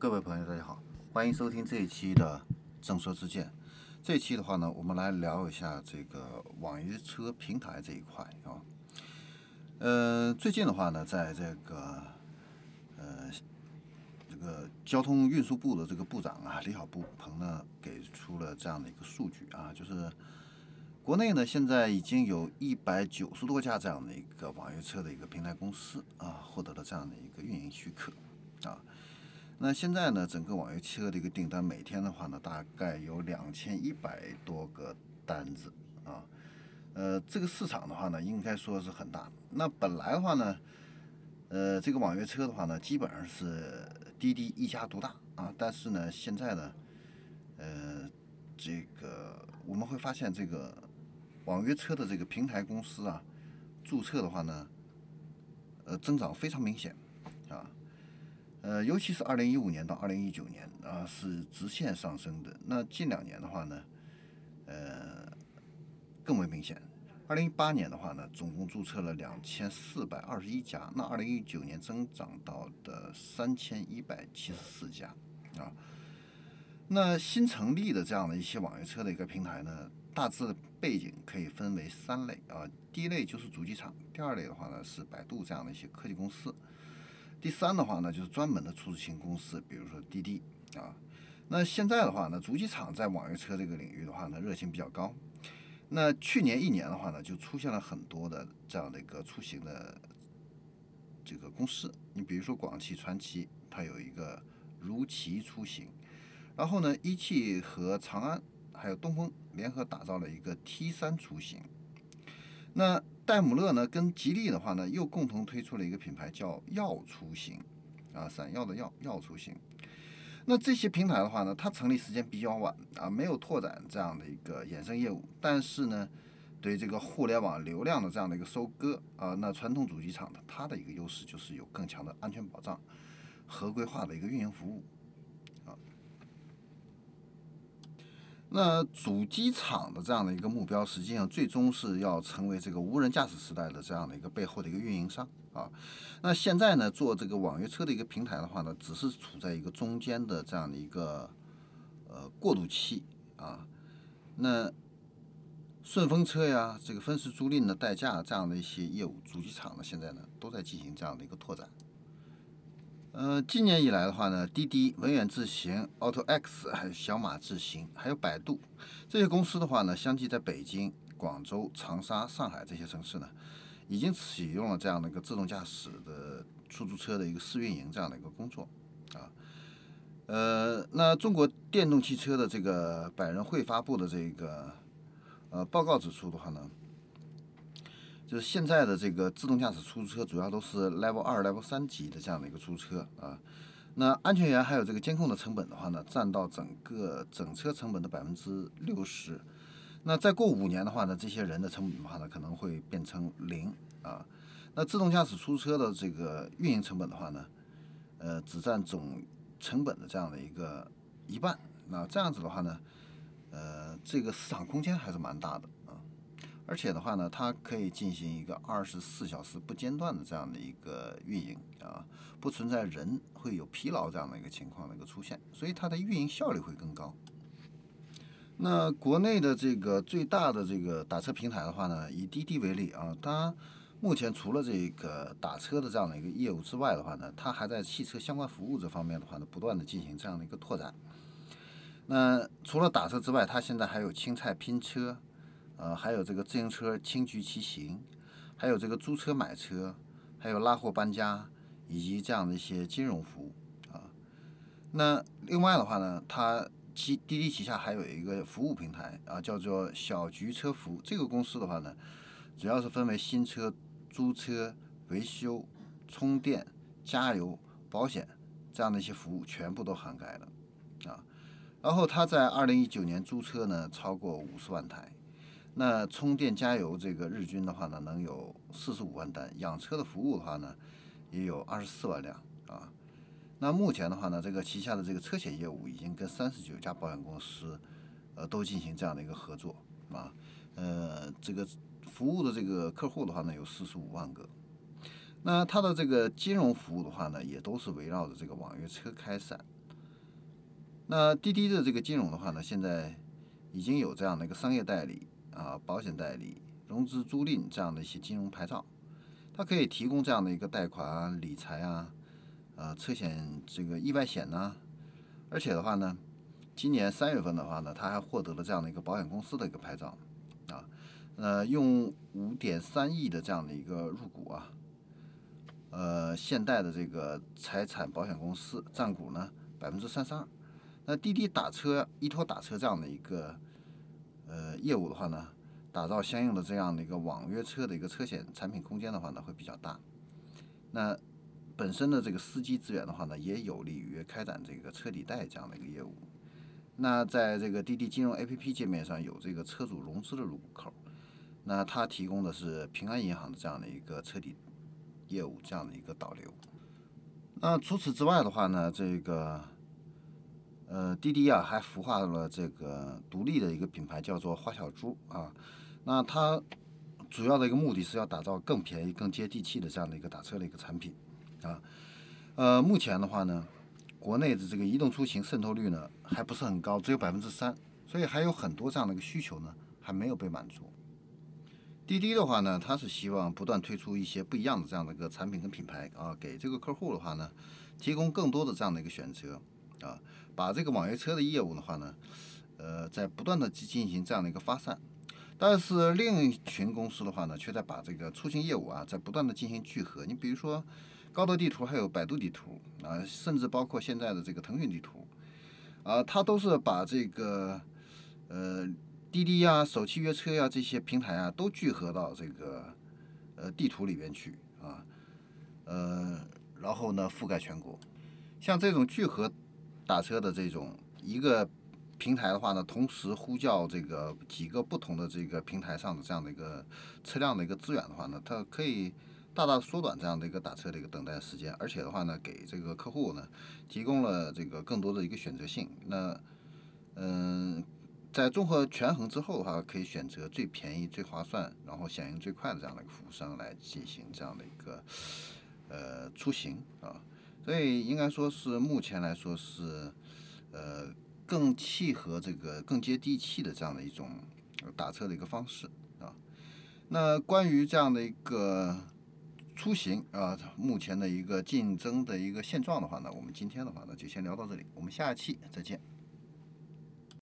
各位朋友，大家好，欢迎收听这一期的正说之见。这期的话呢，我们来聊一下这个网约车平台这一块啊。呃，最近的话呢，在这个呃这个交通运输部的这个部长啊李小步鹏呢，给出了这样的一个数据啊，就是国内呢现在已经有一百九十多家这样的一个网约车的一个平台公司啊，获得了这样的一个运营许可啊。那现在呢，整个网约车的一个订单每天的话呢，大概有两千一百多个单子啊。呃，这个市场的话呢，应该说是很大。那本来的话呢，呃，这个网约车的话呢，基本上是滴滴一家独大啊。但是呢，现在呢，呃，这个我们会发现，这个网约车的这个平台公司啊，注册的话呢，呃，增长非常明显啊。呃，尤其是二零一五年到二零一九年啊，是直线上升的。那近两年的话呢，呃，更为明显。二零一八年的话呢，总共注册了两千四百二十一家，那二零一九年增长到的三千一百七十四家啊。那新成立的这样的一些网约车的一个平台呢，大致背景可以分为三类啊。第一类就是主机厂，第二类的话呢是百度这样的一些科技公司。第三的话呢，就是专门的出租型公司，比如说滴滴啊。那现在的话呢，主机厂在网约车这个领域的话呢，热情比较高。那去年一年的话呢，就出现了很多的这样的一个出行的这个公司。你比如说广汽传祺，它有一个如祺出行。然后呢，一汽和长安还有东风联合打造了一个 T 三出行。那戴姆勒呢，跟吉利的话呢，又共同推出了一个品牌叫耀出行，啊，闪耀的耀，耀出行。那这些平台的话呢，它成立时间比较晚啊，没有拓展这样的一个衍生业务。但是呢，对这个互联网流量的这样的一个收割啊，那传统主机厂的它的一个优势就是有更强的安全保障、合规化的一个运营服务。那主机厂的这样的一个目标，实际上最终是要成为这个无人驾驶时代的这样的一个背后的一个运营商啊。那现在呢，做这个网约车的一个平台的话呢，只是处在一个中间的这样的一个呃过渡期啊。那顺风车呀，这个分时租赁的代驾这样的一些业务，主机厂呢现在呢都在进行这样的一个拓展。呃，今年以来的话呢，滴滴、文远智行、Auto X，还有小马智行，还有百度这些公司的话呢，相继在北京、广州、长沙、上海这些城市呢，已经启用了这样的一个自动驾驶的出租车的一个试运营这样的一个工作啊。呃，那中国电动汽车的这个百人会发布的这个呃报告指出的话呢。就是现在的这个自动驾驶出租车，主要都是 Level 二、Level 三级的这样的一个出租车啊。那安全员还有这个监控的成本的话呢，占到整个整车成本的百分之六十。那再过五年的话呢，这些人的成本的话呢，可能会变成零啊。那自动驾驶出租车的这个运营成本的话呢，呃，只占总成本的这样的一个一半。那这样子的话呢，呃，这个市场空间还是蛮大的。而且的话呢，它可以进行一个二十四小时不间断的这样的一个运营啊，不存在人会有疲劳这样的一个情况的一个出现，所以它的运营效率会更高。那国内的这个最大的这个打车平台的话呢，以滴滴为例啊，它目前除了这个打车的这样的一个业务之外的话呢，它还在汽车相关服务这方面的话呢，不断的进行这样的一个拓展。那除了打车之外，它现在还有青菜拼车。呃，还有这个自行车轻居骑行，还有这个租车买车，还有拉货搬家，以及这样的一些金融服务啊。那另外的话呢，它其滴滴旗下还有一个服务平台啊，叫做小桔车服。这个公司的话呢，主要是分为新车、租车、维修、充电、加油、保险这样的一些服务，全部都涵盖了啊。然后它在二零一九年租车呢超过五十万台。那充电加油这个日均的话呢，能有四十五万单；养车的服务的话呢，也有二十四万辆啊。那目前的话呢，这个旗下的这个车险业务已经跟三十九家保险公司，呃，都进行这样的一个合作啊。呃，这个服务的这个客户的话呢，有四十五万个。那它的这个金融服务的话呢，也都是围绕着这个网约车开展那滴滴的这个金融的话呢，现在已经有这样的一个商业代理啊、保险代理、融资租赁这样的一些金融牌照，它可以提供这样的一个贷款啊、理财啊、呃车险这个意外险呐、而且的话呢，今年三月份的话呢，它还获得了这样的一个保险公司的一个牌照啊，呃，用五点三亿的这样的一个入股啊，呃，现代的这个财产保险公司占股呢百分之三十二。那滴滴打车、依托打车这样的一个呃业务的话呢，打造相应的这样的一个网约车的一个车险产品空间的话呢，会比较大。那本身的这个司机资源的话呢，也有利于开展这个车抵贷这样的一个业务。那在这个滴滴金融 APP 界面上有这个车主融资的入口，那它提供的是平安银行的这样的一个车抵业务这样的一个导流。那除此之外的话呢，这个呃，滴滴啊还孵化了这个独立的一个品牌，叫做花小猪啊。那它主要的一个目的是要打造更便宜、更接地气的这样的一个打车的一个产品啊。呃，目前的话呢，国内的这个移动出行渗透率呢还不是很高，只有百分之三，所以还有很多这样的一个需求呢还没有被满足。滴滴的话呢，它是希望不断推出一些不一样的这样的一个产品跟品牌啊，给这个客户的话呢，提供更多的这样的一个选择啊，把这个网约车的业务的话呢，呃，在不断的进进行这样的一个发散。但是另一群公司的话呢，却在把这个出行业务啊，在不断的进行聚合。你比如说，高德地图还有百度地图啊，甚至包括现在的这个腾讯地图啊，它都是把这个呃。滴滴呀、首汽约车呀这些平台啊，都聚合到这个呃地图里边去啊，呃，然后呢覆盖全国。像这种聚合打车的这种一个平台的话呢，同时呼叫这个几个不同的这个平台上的这样的一个车辆的一个资源的话呢，它可以大大缩短这样的一个打车的一个等待时间，而且的话呢，给这个客户呢提供了这个更多的一个选择性。那嗯。在综合权衡之后的话，可以选择最便宜、最划算，然后响应最快的这样的一个服务商来进行这样的一个呃出行啊，所以应该说是目前来说是呃更契合这个更接地气的这样的一种打车的一个方式啊。那关于这样的一个出行啊，目前的一个竞争的一个现状的话呢，我们今天的话呢就先聊到这里，我们下一期再见。